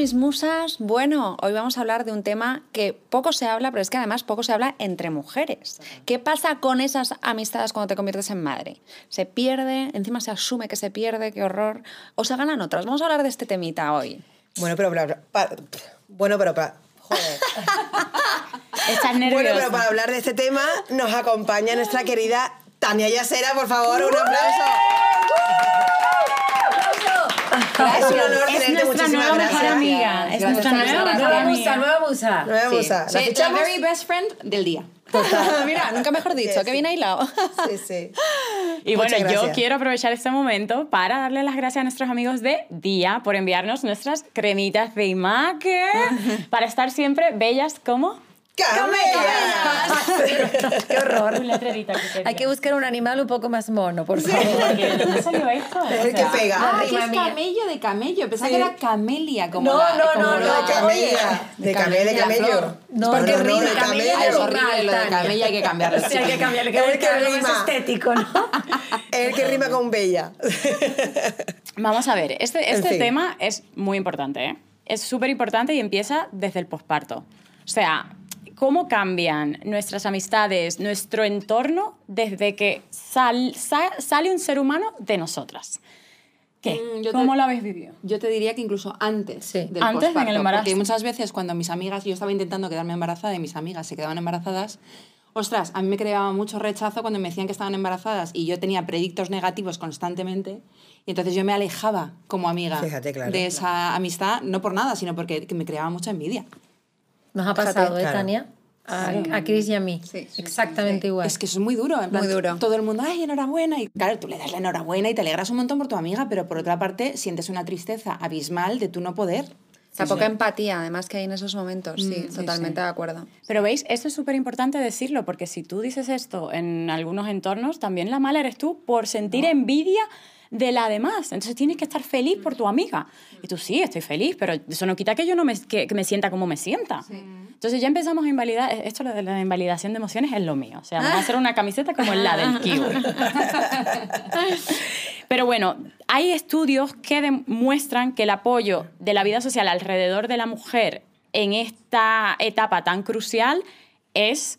mis musas. Bueno, hoy vamos a hablar de un tema que poco se habla, pero es que además poco se habla entre mujeres. ¿Qué pasa con esas amistades cuando te conviertes en madre? ¿Se pierde? Encima se asume que se pierde, qué horror. ¿O se ganan otras? Vamos a hablar de este temita hoy. Bueno, pero para, para- bueno, pero para, joder. Estás nerviosa. Bueno, pero para hablar de este tema nos acompaña nuestra querida Tania Yacera, por favor, un aplauso. Es un honor Es tenerte, nuestra nueva mejor gracias. amiga. Es Gracias nuestra nueva mejor aquí. Nueva amiga. musa, nueva musa. Nueva Sí, musa. ¿La very best friend del día. Mira, nunca mejor dicho, Sí, que sí. bien hilado. Sí, sí. Y bueno, yo gracias. quiero aprovechar este momento para darle las gracias a nuestros amigos de Día por enviarnos nuestras cremitas de imagen para estar siempre bellas como ¡Camellas! Qué horror. un letrerito que quería. Hay que buscar un animal un poco más mono, por favor. Porque, ¿de ¿Dónde salió esto? Es el que pega. Ah, que es camello de camello. Pensaba que era camelia. Como No, la- no, como no, la- no, de camella. De camella, camello. No, porque no, rima, Ah, es camello. horrible lo de Tania. camella, hay que cambiarlo. Sí, hay que Es el que rima. estético, ¿no? Es el que rima con bella. Vamos a ver, este, En este fin. tema es muy importante, ¿eh? Es súper importante y empieza desde el posparto. O sea, ¿cómo cambian nuestras amistades, nuestro entorno desde que sal- sa- sale un ser humano de nosotras? ¿Qué? Mm, yo te- ¿Cómo lo habéis vivido? Yo te diría que incluso antes Sí. del Antes, en el posparto, embarazo. Porque muchas veces cuando mis amigas, yo estaba intentando quedarme embarazada y mis amigas se quedaban embarazadas, ostras, a mí me creaba mucho rechazo cuando me decían que estaban embarazadas y yo tenía predictos negativos constantemente y entonces yo me alejaba como amiga Fíjate, claro. de esa amistad, no por nada, sino porque que me creaba mucha envidia. Nos ha Fíjate, pasado, ¿eh, claro. Tania? A, a Chris y a mí. Sí, sí, Exactamente igual. Es que eso es muy duro. En plan, Muy duro. Todo el mundo, ay, enhorabuena. Y claro, tú le das la enhorabuena y te alegras un montón por tu amiga, pero por otra parte sientes una tristeza abismal de tú no poder. O sea, poca empatía, además, que hay en esos momentos. Sí, sí, totalmente sí. de acuerdo. Pero veis, esto es súper importante decirlo, porque si tú dices esto en algunos entornos, también la mala eres tú por sentir envidia de la demás. Entonces tienes que estar feliz por tu amiga. Y tú sí, estoy feliz, pero eso no quita que yo no me, que, que me sienta como me sienta. Entonces ya empezamos a invalidar, esto lo de la invalidación de emociones es lo mío. O sea, vamos a hacer una camiseta como la del kiwi. Pero bueno, hay estudios que demuestran que el apoyo de la vida social alrededor de la mujer en esta etapa tan crucial es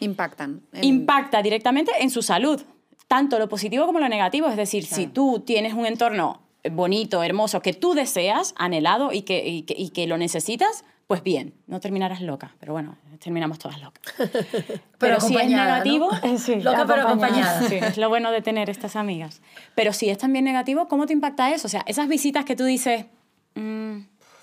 Impactan. en- impacta directamente en su salud, tanto lo positivo como lo negativo. Es decir, si tú tienes un entorno bonito, hermoso, que tú deseas, anhelado y que, y que, y que lo necesitas, pues bien, no terminarás loca, pero bueno, terminamos todas locas. Pero, si es acompañada, negativo, ¿no? sí, Loca, pero acompañada. Sí, es lo bueno de tener estas amigas. Pero si es también negativo, ¿cómo te impacta eso? O sea, esas visitas que tú dices, mm,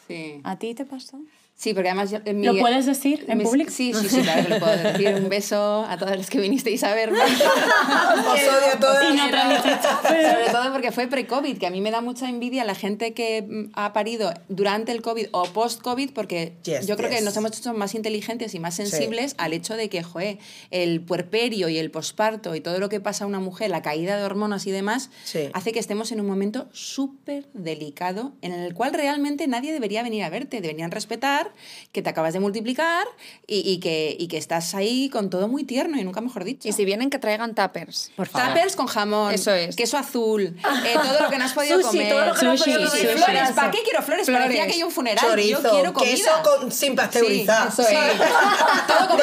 Sí. ¿a ti te pasó? Sí, porque además... yo- en mi- ¿Lo puedes decir en mis- público? Sí, sí, sí, claro que lo puedo decir. Un beso a todas las que vinisteis a verme. Os odio a todas. Y no transmitiste. Sobre todo porque fue pre-COVID, que a mí me da mucha envidia la gente que mm, ha parido durante el COVID o post-COVID, porque Yes, yo creo que nos hemos hecho más inteligentes y más sensibles al hecho de que, joe, el puerperio y el posparto y todo lo que pasa a una mujer, la caída de hormonas y demás, Sí. hace que estemos en un momento súper delicado en el cual realmente nadie debería venir a verte. Deberían respetar que te acabas de multiplicar y, y que, y que estás ahí con todo muy tierno y nunca mejor dicho. Y si vienen, que traigan tuppers. Por favor. Tuppers con jamón, Eso es. queso azul, eh, todo lo que no has podido Sushi, comer. todo lo que no Sushi, podido sushi. Flores, ¿para qué quiero flores? Flores. Parecía que hay un funeral. Chorizo, Yo quiero comida. queso con, sin pasteurizar. Sí, eso es. Todo.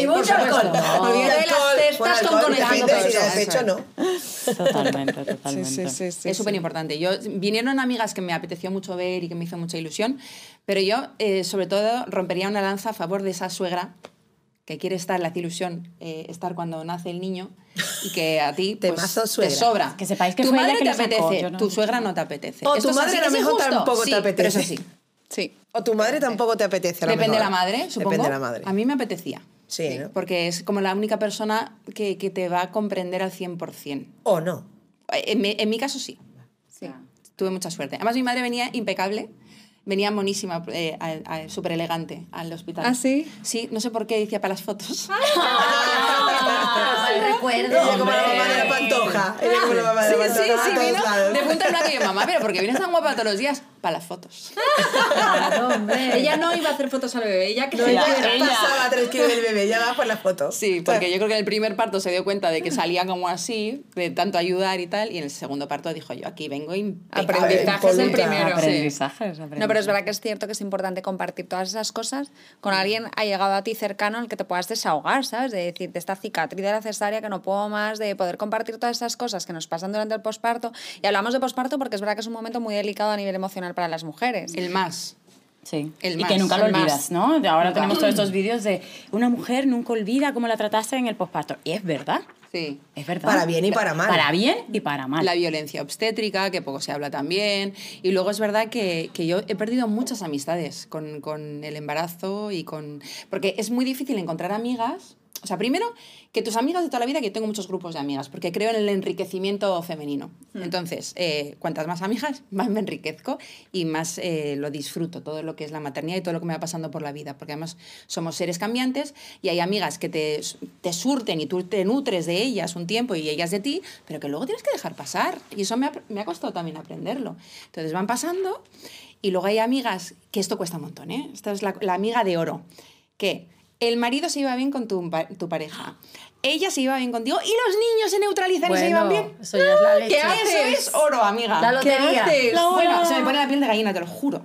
Y mucho alcohol. Olvídate de las Alcohol, cestas bueno, con alcohol, conejando depende si todo la eso. despecho o no. Totalmente, totalmente. Sí, sí, sí, sí, es súper importante. Yo vinieron amigas que me apeteció mucho ver y que me hizo mucha ilusión, pero yo eh, sobre todo rompería una lanza a favor de esa suegra que quiere estar, hace ilusión eh, estar cuando nace el niño y que a ti pues, te suegra. sobra. Que sepáis que tu fue ella madre que te sacó, apetece, no- tu suegra no te apetece. O Esto tu madre así, a lo ¿es mejor injusto? tampoco te apetece. Pero eso sí. Sí. O tu madre tampoco te apetece. a lo Depende de la madre, supongo. Depende de la madre. A mí me apetecía. Sí, ¿no? Porque es como la única persona que, que te va a comprender al 100%. O no. En mi, en mi caso sí. Sí. Tuve mucha suerte. Además, mi madre venía impecable. Venía monísima, eh, a- a- súper elegante al hospital. ¿Ah, sí? Sí, no sé por qué decía para las fotos. Ah, el acuerdo. Ella como la mamá de la pantoja. Ella como la mamá de Sí, la sí, pantoja sí, a todos vino de punta en blanco y yo, mamá, pero porque vienes tan guapa todos los días? Para las fotos. Claro, hombre. Ella no iba a hacer fotos al bebé, ella que No, ella ella. pasaba tres kilos del bebé, ya va por las fotos. Sí, porque yo creo que en el primer parto se dio cuenta de que salía como así, de tanto ayudar y tal, y en el segundo parto dijo yo, aquí vengo impecable. Aprendizaje es el primero. Aprendizajes, No, pero es verdad que es cierto que es importante compartir todas esas cosas con alguien ha llegado a ti cercano al que te puedas desahogar, ¿sabes? De decir, de esta cicatriz de la cesárea que no puedo más, de poder compartir todas esas cosas que nos pasan durante el posparto. Y hablamos de posparto porque es verdad que es un momento muy delicado a nivel emocional para las mujeres. El más. Sí. El y más, que nunca lo el más. olvidas, ¿no? Ahora tenemos todos estos vídeos de una mujer nunca olvida cómo la trataste en el posparto. Y es verdad. Sí. Es verdad. Para bien y para mal. Para bien y para mal. La violencia obstétrica, que poco se habla también. Y luego es verdad que, que yo he perdido muchas amistades con, con el embarazo y con... Porque es muy difícil encontrar amigas. O sea, primero, que tus amigas de toda la vida, que yo tengo muchos grupos de amigas, porque creo en el enriquecimiento femenino. Entonces, eh, cuantas más amigas, más me enriquezco y más eh, lo disfruto, todo lo que es la maternidad y todo lo que me va pasando por la vida, porque además somos seres cambiantes y hay amigas que te, te surten y tú te nutres de ellas un tiempo y ellas de ti, pero que luego tienes que dejar pasar. Y eso me ha, me ha costado también aprenderlo. Entonces van pasando y luego hay amigas, que esto cuesta un montón, ¿eh? Esta es la, la amiga de oro, que el marido se iba bien con tu, pa- tu pareja, ella se iba bien contigo y los niños se neutralizan y se llevan bien. eso ya es la leche. ¿Qué haces? Eso es oro, amiga. La ¿Qué lotería. haces? La Bueno, se me pone la piel de gallina, te lo juro.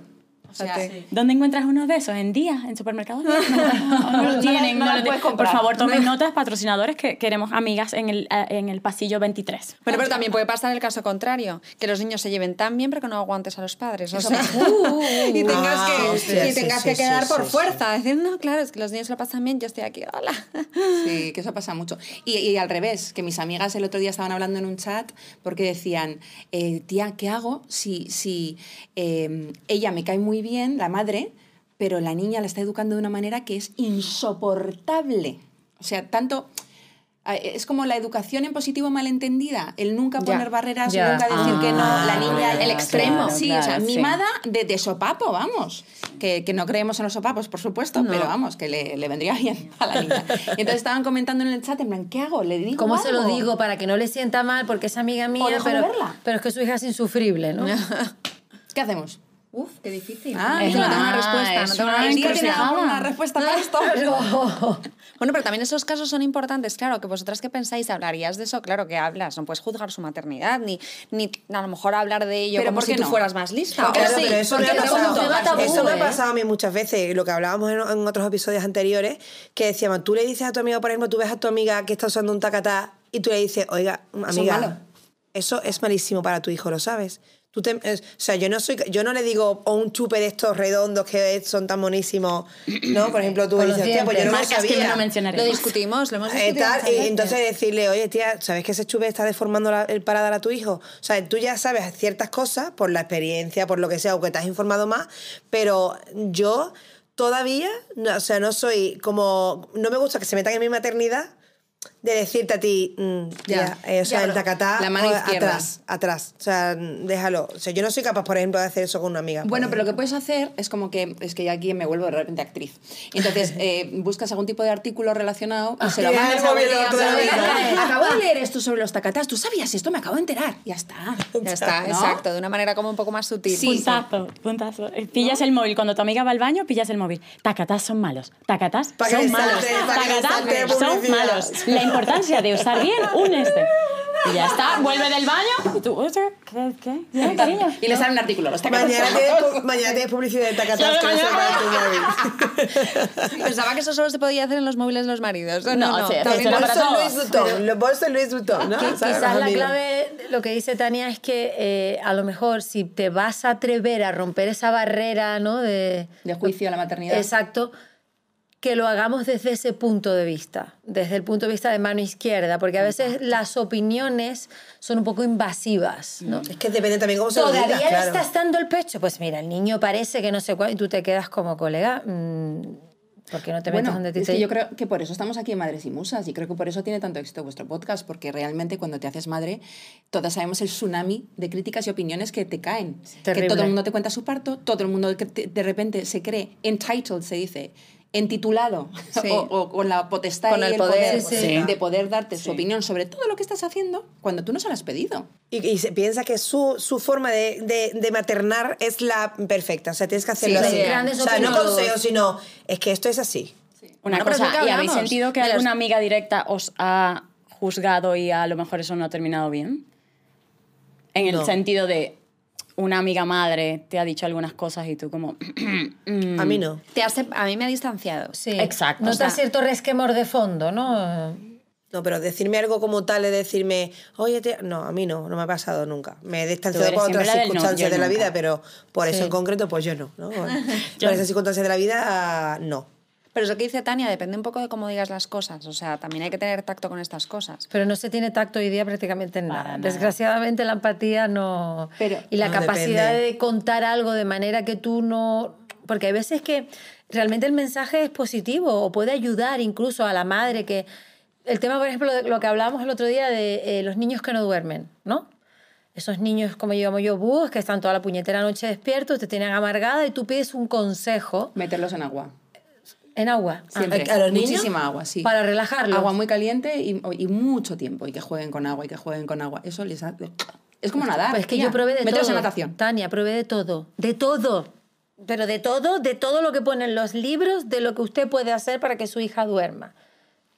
Sea, Fíjate. ¿Dónde encuentras uno de esos? ¿En día? ¿En supermercados? No, no, no lo tienen. no no la lo puedes tienen. Por comprar. favor, tomen notas, patrocinadores, que queremos amigas en el, eh, en el pasillo 23. Bueno, pero también puede pasar el caso contrario, que los niños se lleven tan bien pero que no aguantes a los padres. O sea, y tengas Ah, que, hostia, y sí, tengas sí, que sí, quedar sí, por sí. fuerza. Decir, no, claro, es que los niños lo pasan bien, yo estoy aquí, hola. Sí, que eso pasa mucho. Y, y al revés, que mis amigas el otro día estaban hablando en un chat porque decían, eh, tía, ¿qué hago si, si eh, ella me cae muy bien, la madre, pero la niña la está educando de una manera que es insoportable? O sea, tanto... Es como la educación en positivo malentendida, el nunca Ya, poner barreras, ya. nunca decir que no, la Ah, niña, el claro, extremo. sí, o sea, claro, sí. mimada de, de sopapo, vamos. Que, que no creemos en los sopapos, por supuesto, pero vamos, que le, le vendría bien a la niña. Y entonces estaban comentando en el chat, en plan, ¿qué hago? ¿Le digo ¿Cómo se lo algo? digo para que no le sienta mal? Porque es amiga mía, de pero, verla. pero es que su hija es insufrible, ¿no? ¿Qué hacemos? Uf, qué difícil. Ah, Es que no tengo una respuesta. es No tengo una una ¿El día respuesta. tiene alguna respuesta para esto? Bueno, pero también esos casos son importantes, claro, que vosotras que pensáis, hablarías de eso, claro que hablas, no puedes juzgar su maternidad, ni, ni a lo mejor hablar de ello Pero como ¿por si qué tú no? fueras más lista. Ah, claro, sí, pero eso me, ha no pasado, tabú, eso me ha ¿eh? pasado a mí muchas veces, lo que hablábamos en, en otros episodios anteriores, que decíamos, tú le dices a tu amiga, por ejemplo, tú ves a tu amiga que está usando un tacatá y tú le dices, oiga, amiga, eso es malísimo para tu hijo, ¿lo sabes? Tú te- es- o sea, yo no soy, yo no le digo o un chupe de estos redondos que son tan monísimos, ¿no? Por ejemplo, tú dices, "Hostia, pues yo no lo Marcas que sabía. no mencionaré. Lo discutimos, lo hemos Eh, discutido. tal, muchas y entonces decirle, oye, tía, ¿sabes que ese chupe está deformando la- el paladar a tu hijo? O sea, tú ya sabes ciertas cosas por la experiencia, por lo que sea, o que te has informado más, pero yo todavía, no, o sea, no soy como. No me gusta que se metan en mi maternidad de decirte a ti, mm, Ya, eh, o sea, ya, el tacatá la mano izquierda. atrás, atrás. O sea, déjalo. O sea, yo no soy capaz, por ejemplo, de hacer eso con una amiga. Bueno, pero lo que puedes hacer es como que, es que ya aquí me vuelvo de repente actriz. Entonces, eh, buscas algún tipo de artículo relacionado y se lo mandas a móvil alguien. Acabo de leer esto sobre los tacatás. ¿Tú sabías esto? Me acabo de enterar. Ya está. Ya está, ¿No? exacto, de una manera como un poco más sutil. Sí. Puntazo, puntazo. Eh, Pillas el móvil. Cuando tu amiga va al baño, pillas el móvil. Tacatás son malos. Tacatás son malos. Tacatás son malos. La importancia de usar bien un este. Y ya está. Vuelve del baño y tú, "Oye, ¿qué? ¿Qué? ¿Qué, cariño? Y le sale un artículo. Los Mañana tienes, mañana publicidad de tacatás Ya, que no móvil. Pensaba que eso solo se podía hacer en los móviles de los maridos. No, No, no, sí, también bolso para. Luis Vuitton, los bolsos Luis Vuitton, ¿no? Qui- ¿Sabes? Quizás la clave, lo que dice Tania, es que eh, a lo mejor si te vas a atrever a romper esa barrera, ¿no? De, De juicio a la maternidad. Exacto. Que lo hagamos desde ese punto de vista, desde el punto de vista de mano izquierda, porque a veces las opiniones son un poco invasivas, ¿no? Es que depende también cómo se lo Todavía le claro. estás dando el pecho. Pues mira, el niño parece que no sé cuál, y tú te quedas como colega. mm, ¿Por qué no te metes Bueno, donde te es que yo creo que por eso estamos aquí en Madres y Musas y creo que por eso tiene tanto éxito vuestro podcast, porque realmente cuando te haces madre, todas sabemos el tsunami de críticas y opiniones que te caen. Que terrible. todo el mundo te cuenta su parto, todo el mundo que te- de repente se cree entitled, se dice, entitulado Sí. o, o con la potestad Con y el el poder, poder, sí, sí. de poder darte su opinión sobre todo lo que estás haciendo cuando tú no se lo has pedido. Y, y se piensa que su, su forma de, de- de maternar es la perfecta. O sea, tienes que hacerlo Sí, así. o sea, no consejos, sino es que esto es así. Una Bueno, pero es lo cosa, que ¿y habéis sentido que los- alguna amiga directa os ha juzgado y a lo mejor eso no ha terminado bien? En el No. sentido de una amiga madre te ha dicho algunas cosas y tú como... A mí no. Te has- a mí me ha distanciado. Sí. Exacto, Notas o sea- cierto resquemor de fondo, ¿no? No, pero decirme algo como tal, de decirme, oye, te-", no, a mí no, no me ha pasado nunca. Me he distanciado por otras no, circunstancias yo de la vida, pero por eso en concreto, pues yo no. ¿no? por esas circunstancias de la vida, no. Pero es lo que dice Tania, depende un poco de cómo digas las cosas. O sea, también hay que tener tacto con estas cosas. Pero no se tiene tacto hoy día prácticamente en nada. nada. Desgraciadamente la empatía no... Pero- y la No, capacidad depende. de contar algo de manera que tú no... Porque hay veces que realmente el mensaje es positivo o puede ayudar incluso a la madre que... El tema, por ejemplo, de lo que hablábamos el otro día de eh, los niños que no duermen, ¿no? Esos niños, como llamo yo, búhos, que están toda la puñetera noche despiertos, te tienen amargada y tú pides un consejo Meterlos en agua. En agua. Ah, Siempre. ¿a los niños? Muchísima agua, sí. Para relajarlos. Agua muy caliente y, y mucho tiempo. Y que jueguen con agua y que jueguen con agua. Eso les. Es como nadar. Pues es que tía. yo probé de Meteros todo. en natación. Tania, probé de todo. De todo. Pero de todo, de todo lo que ponen los libros, de lo que usted puede hacer para que su hija duerma.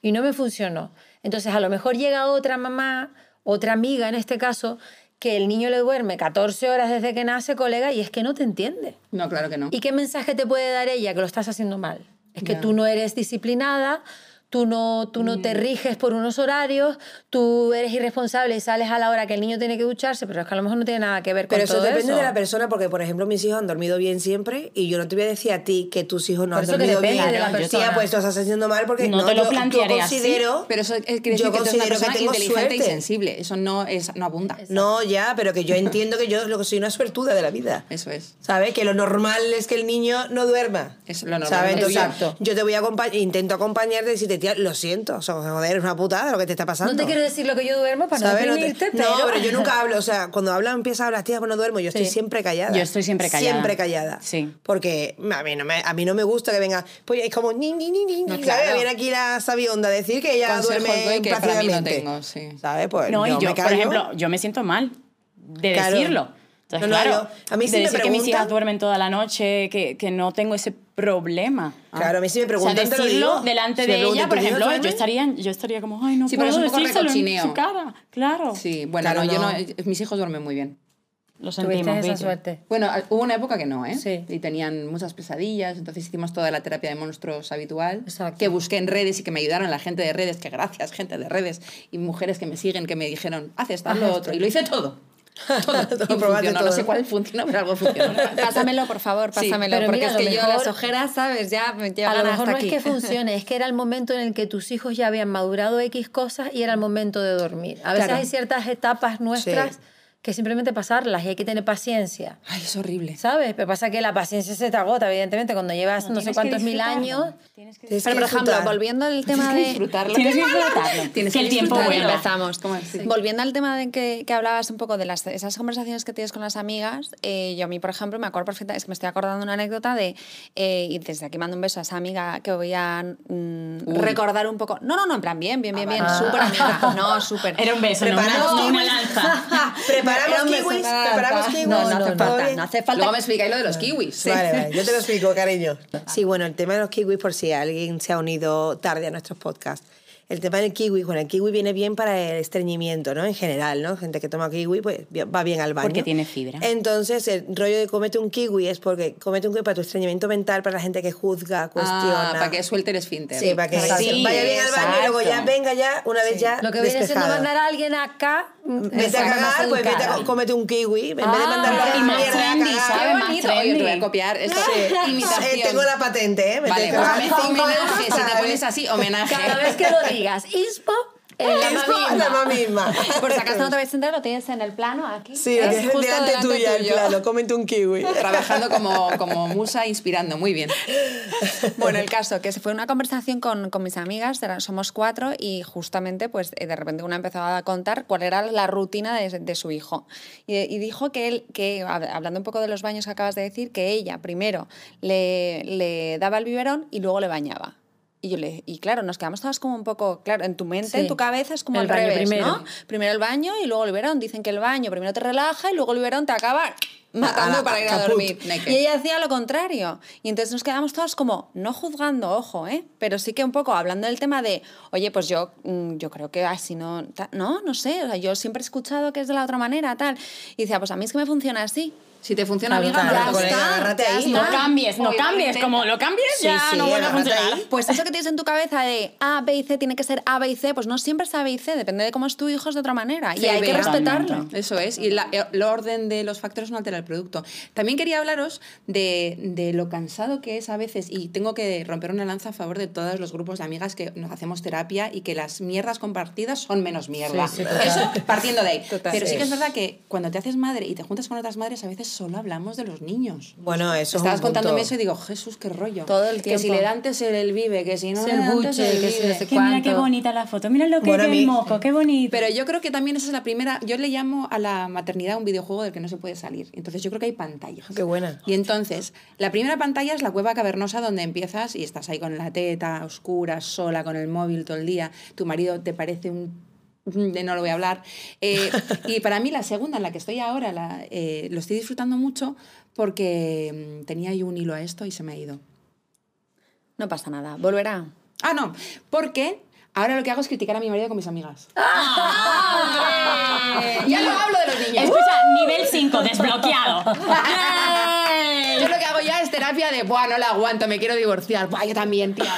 Y no me funcionó. Entonces, a lo mejor llega otra mamá, otra amiga en este caso, que el niño le duerme 14 horas desde que nace, colega, y es que no te entiende. No, claro que no. ¿Y qué mensaje te puede dar ella? Que lo estás haciendo mal. Es que tú no eres disciplinada, tú no, tú no Mm. te riges por unos horarios, tú eres irresponsable y sales a la hora que el niño tiene que ducharse, pero es que a lo mejor no tiene nada que ver con Pero eso todo depende eso. de la persona, porque, por ejemplo, mis hijos han dormido bien siempre y yo no te voy a decir a ti que tus hijos no Por han eso que dormido depende bien. de la Tía, persona. pues lo estás haciendo mal porque No te lo yo, plantearé yo así, considero, Pero eso es- quiere decir yo que tú eres una considero que tengo inteligente y sensible. Eso no, es, no abunda. No, ya, pero que yo entiendo que yo lo que soy una suertuda de la vida. Eso es. ¿Sabes? Que lo normal es que el niño no duerma. Es lo normal. ¿Sabes? Entonces, Exacto. yo te voy a acompañar, intento acompañarte y decirte, tía, lo siento, o sea, joder, es una putada lo que te está pasando. No te quiero decir lo que yo duermo para ¿Sabes? no No, te- deprimirte, no, pero... pero yo nunca hablo, o sea, cuando hablan empieza a hablar, tía, pues no duermo, yo estoy Sí. siempre callada. Yo estoy siempre callada. Siempre callada. Sí. Porque a mí no me, a mí no me gusta que venga, pues es como ni ni ni ni, No, claro. ¿sabes? Viene aquí la sabionda a decir que ella Consejos duerme que para mí no tengo, sí. ¿Sabes? Pues No, y yo me por ejemplo, yo me siento mal de Claro. decirlo. Entonces, No, no, claro, yo- a mí sí de me decir que mis preguntan- hijas duermen toda la noche, que, que no tengo ese problema. Claro, a mí sí me preguntan, o sea, te lo decirlo digo. delante Si de preguntan, ella, por ¿tus hijos ejemplo, yo estaría, yo estaría como, ay, no Sí, pero es puedo un poco en su cara. Claro. Sí, bueno, Claro, no, yo no. no, mis hijos duermen muy bien. Lo sentimos, esa suerte. Bueno, hubo una época que no, ¿eh? Sí. Y tenían muchas pesadillas, entonces hicimos toda la terapia de monstruos habitual, Exacto. que busqué en redes y que me ayudaron la gente de redes, que gracias, gente de redes, y mujeres que me siguen, que me dijeron, haz esto, haz lo otro, y lo hice todo. Todo. Todo, funcionó. No todo. sé cuál funcionó, pero algo funcionó. Pásamelo, por favor, Sí, pásamelo. pero porque mira, es a que yo mejor- las ojeras, ¿sabes? Ya me A llegan lo mejor hasta no aquí. es que funcione, es que era el momento en el que tus hijos ya habían madurado X cosas y era el momento de dormir. A veces Claro. hay ciertas etapas nuestras Sí. Que simplemente pasarlas y hay que tener paciencia. Ay, es horrible. ¿Sabes? Pero pasa que la paciencia se te agota, evidentemente, cuando llevas no, sé Tienes que cuántos mil años. Tienes que Pero, por ejemplo, volviendo al tema Tienes que de... disfrutarlo. Tienes que disfrutarlo. Tienes Que que el tiempo vuelva. Empezamos. ¿Cómo es? Sí. Volviendo al tema de que, que hablabas un poco de las, esas conversaciones que tienes con las amigas, eh, yo a mí, por ejemplo, me acuerdo perfectamente, es que me estoy acordando una anécdota de, eh, y desde aquí mando un beso a esa amiga que voy a mm, recordar un poco. No, no, no, en plan, bien, bien, bien, bien, vale. súper amiga. No, súper. Era un beso, no una, Preparamos no una lanza. Preparamos beso, kiwis, preparamos kiwis. No, no, hace ¿todo falta, no hace falta. Luego me explicáis lo de los kiwis. Vale, vale, yo te lo explico, cariño. Sí, bueno, el tema de los kiwis, por si alguien se ha unido tarde a nuestros podcasts. El tema del kiwi, bueno, el kiwi viene bien para el estreñimiento, ¿no? En general, ¿no? Gente que toma kiwi, pues va bien al baño. Porque tiene fibra. Entonces, el rollo de comete un kiwi es porque comete un kiwi para tu estreñimiento mental, para la gente que juzga, cuestiona. Ah, para que suelte el esfínter. Sí, para que se vaya bien al baño y luego ya venga ya, una vez ya Lo que viene siendo despejado. mandar a alguien acá. Vete a cagar, pues vete a educada. co- cómete un kiwi. En vez de Ah, mandarlo a la mierda a trendy. Qué bonito. Oye, te voy a copiar esta Sí. imitación. Eh, tengo la patente, ¿eh? Me Vale, pues homenaje, si te pones así, homenaje. Cada vez que lo digas, Inspo, En la misma. la misma. Por si acaso no te habéis enterado, lo tienes en el plano aquí. Sí, Es tienes justo delante delante tuya, el plano. Cómete un kiwi. Trabajando como, como musa, inspirando. Muy bien. Bueno, el caso, que se fue una conversación con, con mis amigas, somos cuatro, y justamente, pues, eh, de repente una empezó a contar cuál era la rutina de, de su hijo. Y, y dijo que él, que hab- hablando un poco de los baños que acabas de decir, que ella primero le, le daba el biberón y luego le bañaba. Y, yo le, y claro, nos quedamos todas como un poco, claro, en tu mente, Sí. en tu cabeza es como El al baño revés, primero. ¿no? Primero el baño y luego el biberón. Dicen que el baño primero te relaja y luego el biberón te acaba matando la- para ir a dormir. naked. Y ella hacía lo contrario. Y entonces nos quedamos todos como, no juzgando, ojo, ¿eh? Pero sí que un poco hablando del tema de, oye, pues yo, mm, yo creo que así no, no, no sé, o sea, yo siempre he escuchado que es de la otra manera, tal. Y decía, pues a mí es que me funciona así. Si te funciona, amiga, claro, ya está. ya ahí. No cambies, no cambies. Como lo cambies, Sí, ya sí, no vuelve a funcionar. ahí. Pues eso que tienes en tu cabeza de A, B y C tiene que ser A, B y C, pues no siempre es A, B y C, depende de cómo es tu hijo, es de otra manera. y hay que respetarlo. Eso es, y la- el orden de los factores no altera el producto. También quería hablaros de, de lo cansado que es a veces, y tengo que romper una lanza a favor de todos los grupos de amigas que nos hacemos terapia y que las mierdas compartidas son menos mierda. Sí, sí, total. Eso partiendo de ahí. Total. Pero sí. Sí. que es verdad que cuando te haces madre y te juntas con otras madres, a veces solo hablamos de los niños. Bueno, eso es Estabas punto. contándome eso y digo, Jesús, qué rollo. Todo el Que si tiempo. le da antes el vive, que si no Sí, le da antes que si no sé Que mira qué bonita la foto. Mira lo que Bueno, es el moco, qué bonito. Pero yo creo que también esa es la primera. Yo le llamo a la maternidad un videojuego del que no se puede salir. Entonces yo creo que hay pantallas. Qué buena. Y entonces, la primera pantalla es la cueva cavernosa donde empiezas y estás ahí con la teta, oscura, sola, con el móvil todo el día. Tu marido te parece un. de no lo voy a hablar. Eh, y para mí, la segunda, en la que estoy ahora, la, eh, lo estoy disfrutando mucho porque mm, tenía yo un hilo a esto y se me ha ido. No pasa nada, volverá. Ah, no, porque ahora lo que hago es criticar a mi marido con mis amigas. ya no hablo de los niños. Escucha, nivel 5, desbloqueado. Yo lo que hago ya es terapia de, buah, no la aguanto, me quiero divorciar. Buah, yo también, tía.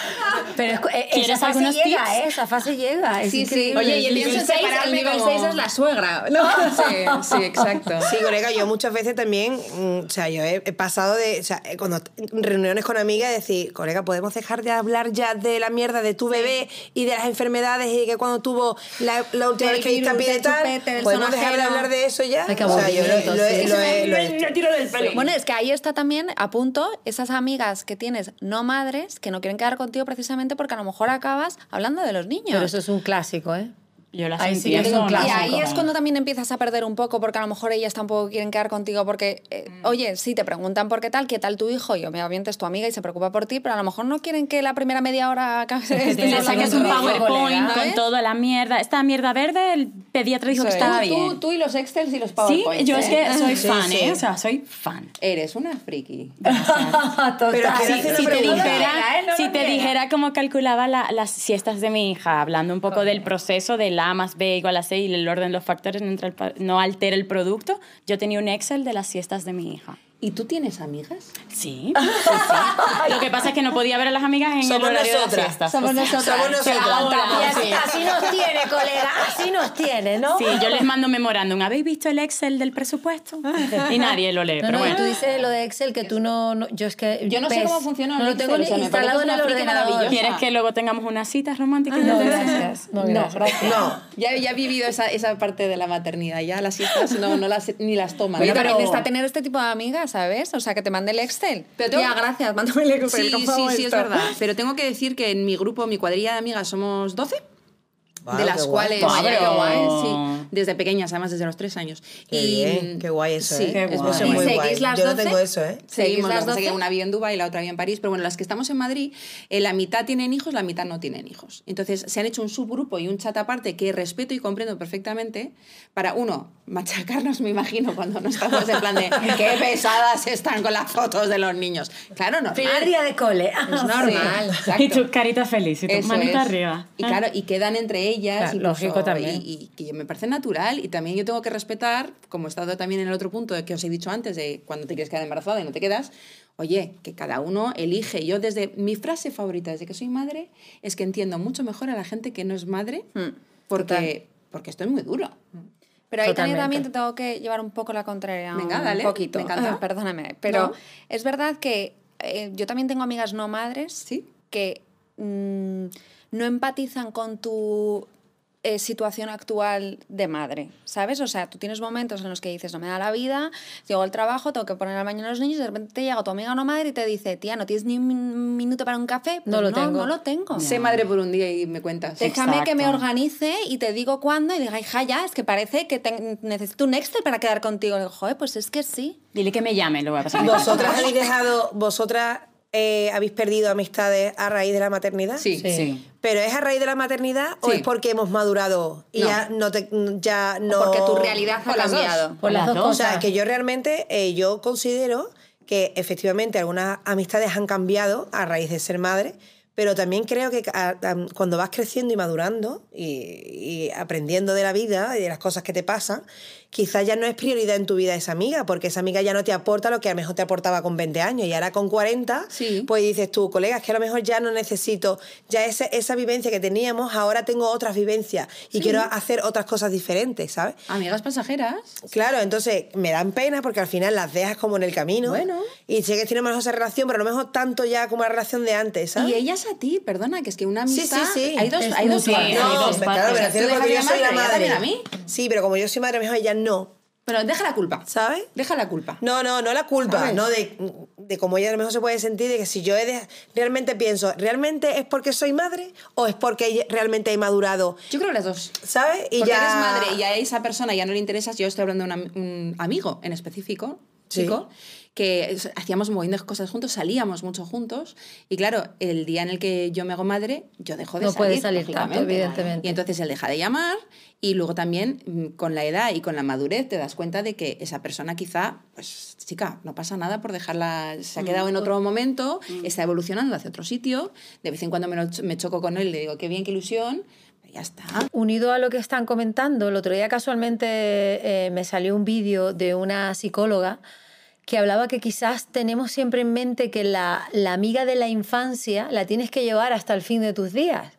Pero es, ¿Quieres esa fase algunos llega, tips? eh, esa fase llega. Es Sí, sí. Oye, y el nivel pienso 6, el nivel como- 6 es la suegra. ¿no? Sí, sí, exacto. Sí, colega, yo muchas veces también, mm, o sea, yo he, he pasado de, o sea, eh, cuando en reuniones con amigas, decir, colega, ¿podemos dejar de hablar ya de la mierda de tu bebé y de las enfermedades y de que cuando tuvo la, la última vez que diste a virus, pie del de tal? ¿Podemos dejar de hablar de eso ya? Ay, qué o sea, yo lo, lo he- sí. lo he- lo he- tiro del pelo. Bueno, es que ahí está también, a punto, esas amigas que tienes no madres que no quieren quedar contigo precisamente porque a lo mejor acabas hablando de los niños. Pero eso es un clásico, ¿eh? Yo las Ahí sí que. Y ahí es cuando también empiezas a perder un poco, porque a lo mejor ellas tampoco quieren quedar contigo, porque, eh, oye, sí, te preguntan por qué tal, qué tal tu hijo, y obviamente es tu amiga y se preocupa por ti, pero a lo mejor no quieren que la primera media hora que Le sacas Hablando un PowerPoint con toda la mierda. Esta mierda verde, el pediatra dijo que Eso es. estaba Tú, bien. tú, tú y los Excels y los Sí, PowerPoints. yo es ¿eh? que soy Sí, fan, sí. ¿eh? O sea, soy fan. Eres una friki. Total. Pero Sí, sí, una si te dijera. No si te dijera cómo calculaba la- las siestas de mi hija, hablando un poco del proceso de la A más B igual a C y el orden de los factores no, altera el producto, yo tenía un Excel de las siestas de mi hija. ¿Y tú tienes amigas? Sí, sí, sí. Lo que pasa es que no podía ver a las amigas en Somos el horario de nosotras. las siestas. Somos O sea, nosotras. somos nosotras. así, sí. así nos tiene, colega, así nos tiene, ¿no? Sí, yo les mando memorándum. ¿Habéis visto el Excel del presupuesto? Y nadie lo lee, No, pero no, y bueno. tú dices lo de Excel que tú no, no- yo es que Yo no sé cómo funciona no lo tengo Excel, ni instalado en el ordenador. ¿Quieres que luego tengamos una cita romántica? No, gracias. No, No, gracias. No. Ya, ya he vivido esa, esa parte de la maternidad. Ya las siestas no, no las, ni las toman. Oye, pero- está tener este tipo de amigas, ¿sabes? O sea, que te mande el Excel. Pero tengo- Ya, gracias, mándame el Excel. Sí, sí, sí, es verdad. Pero tengo que decir que en mi grupo, mi cuadrilla de amigas, somos 12. Wow, de las cuales, guay. sí, desde pequeñas, además desde los tres años. Qué bien, qué guay eso, sí, ¿eh? Qué es guay. muy muy ¿Seguís guay. las Yo no 12? tengo eso, ¿eh? ¿Seguís Seguimos, las lo que 12? una vive en Dubái y la otra vive en París, pero bueno, las que estamos en Madrid, eh, la mitad tienen hijos, la mitad no tienen hijos. Entonces se han hecho un subgrupo y un chat aparte que respeto y comprendo perfectamente para, uno, machacarnos, me imagino, cuando no estamos en plan de qué pesadas están con las fotos de los niños. Claro, no. Primer día de cole. Es normal. Y tu carita feliz y tu Eso manita es. arriba. Y claro, y quedan entre ellas. Claro, incluso, lógico también. Y, y que me parece natural. Y también yo tengo que respetar, como he estado también en el otro punto de que os he dicho antes, de cuando te quieres quedar embarazada y no te quedas. Oye, que cada uno elige. Yo desde mi frase favorita desde que soy madre es que entiendo mucho mejor a la gente que no es madre Hmm, porque, porque esto es muy duro. Pero ahí también, Totalmente. también te tengo que llevar un poco la contraria. Venga, un dale, poquito. me encanta. Perdóname. Pero No. es verdad que eh, yo también tengo amigas no madres Sí. que mm, no empatizan con tu eh, situación actual de madre, ¿sabes? O sea, tú tienes momentos en los que dices, no me da la vida, llego al trabajo, tengo que poner al baño a los niños, y de repente te llega tu amiga no madre y te dice, tía, ¿no tienes ni un min- minuto para un café? No lo tengo. No lo tengo. Sé madre por un día y me cuentas. Déjame que me Exacto. organice y te digo cuándo y diga, hija, ya, es que parece que te- necesito un Excel para quedar contigo. Y digo, joder, pues es que sí. Dile que me llame, lo voy a pasar. ¿Vosotras habéis dejado, vosotras eh, habéis perdido amistades a raíz de la maternidad? Sí. Sí. Sí. ¿Pero es a raíz de la maternidad o es porque hemos madurado y No. ya no te, ya no... Porque tu realidad ha cambiado. Por las dos dos. O sea, cosas. que yo realmente, eh, yo considero que efectivamente algunas amistades han cambiado a raíz de ser madre, pero también creo que a- a- cuando vas creciendo y madurando y, y aprendiendo de la vida y de las cosas que te pasan, quizás ya no es prioridad en tu vida esa amiga, porque esa amiga ya no te aporta lo que a lo mejor te aportaba con 20 años y ahora con 40, Sí. pues dices tú, colega, es que a lo mejor ya no necesito, ya ese- esa vivencia que teníamos, ahora tengo otras vivencias y quiero hacer otras cosas diferentes, ¿sabes? Amigas pasajeras. Claro, entonces me dan pena porque al final las dejas como en el camino. Bueno. Y sé que tiene mejor esa relación, pero a lo mejor tanto ya como la relación de antes, ¿sabes? Y ellas a ti, perdona, que es que una Sí, amistad. sí, sí. Hay dos, hay dos partes. Sí, no, hay dos claro, me O sea, yo soy la madre. a mí. Sí, pero como yo soy madre, a lo mejor ella no. Pero deja la culpa. ¿Sabes? Deja la culpa. No, no, no la culpa, ¿Sabes? no de, de cómo ella a lo mejor se puede sentir, de que si yo he de- realmente pienso, ¿realmente es porque soy madre o es porque realmente he madurado? Yo creo las dos. ¿Sabes? Y Porque ya... eres madre y a esa persona ya no le interesas. Yo estoy hablando de un, un amigo en específico, Sí. Que hacíamos de cosas juntos, salíamos mucho juntos. Y claro, el día en el que yo me hago madre, yo dejo de No salir. puedes salir tanto, evidentemente. Y entonces él deja de llamar y luego también mm, con la edad y con la madurez te das cuenta de que esa persona quizá, pues chica, no pasa nada por dejarla, se ha quedado en otro momento, está evolucionando hacia otro sitio. De vez en cuando me, lo me choco con él y le digo, qué bien, qué ilusión. Ya está. Unido a lo que están comentando, el otro día casualmente eh, me salió un vídeo de una psicóloga que hablaba que quizás tenemos siempre en mente que la, la amiga de la infancia la tienes que llevar hasta el fin de tus días.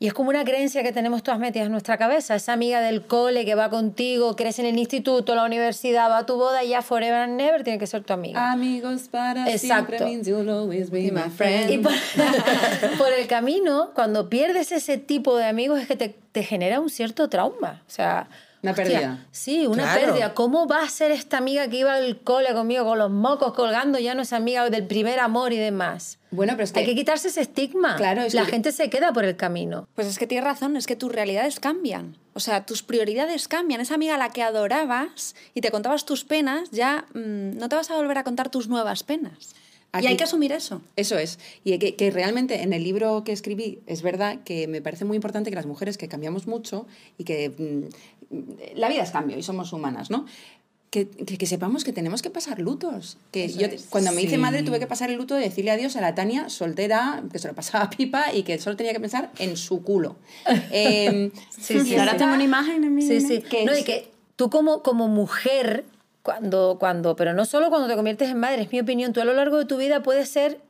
Y es como una creencia que tenemos todas metidas en nuestra cabeza. Esa amiga del cole que va contigo, crees en el instituto, la universidad, va a tu boda y ya forever and never tiene que ser tu amiga. Amigos para Exacto. siempre means you'll always be my friend. Y por, por el camino, cuando pierdes ese tipo de amigos, es que te, te genera un cierto trauma. O sea. Una pérdida. Sí, una Claro. pérdida. ¿Cómo va a ser esta amiga que iba al cole conmigo con los mocos colgando? Ya no es amiga del primer amor y demás. Bueno, pero es que, Hay que quitarse ese estigma. Claro, es La que- gente se queda por el camino. Pues es que tienes razón, es que tus realidades cambian. O sea, tus prioridades cambian. Esa amiga a la que adorabas y te contabas tus penas, ya mm, no te vas a volver a contar tus nuevas penas. Aquí- Y hay que asumir eso. Eso es. Y que, que realmente en el libro que escribí es verdad que me parece muy importante que las mujeres que cambiamos mucho y que mm, la vida es cambio y somos humanas, ¿no? Que, que- que sepamos que tenemos que pasar lutos. Que yo, cuando me hice Sí. madre tuve que pasar el luto de decirle adiós a la Tania soltera, que se lo pasaba pipa y que solo tenía que pensar en su culo. Em, Sí, sí, Y ahora sí. tengo una imagen en mi Sí, sí. que no, es- y que tú como, como mujer, cuando, cuando, pero no solo cuando te conviertes en madre, es mi opinión, tú a lo largo de tu vida puedes ser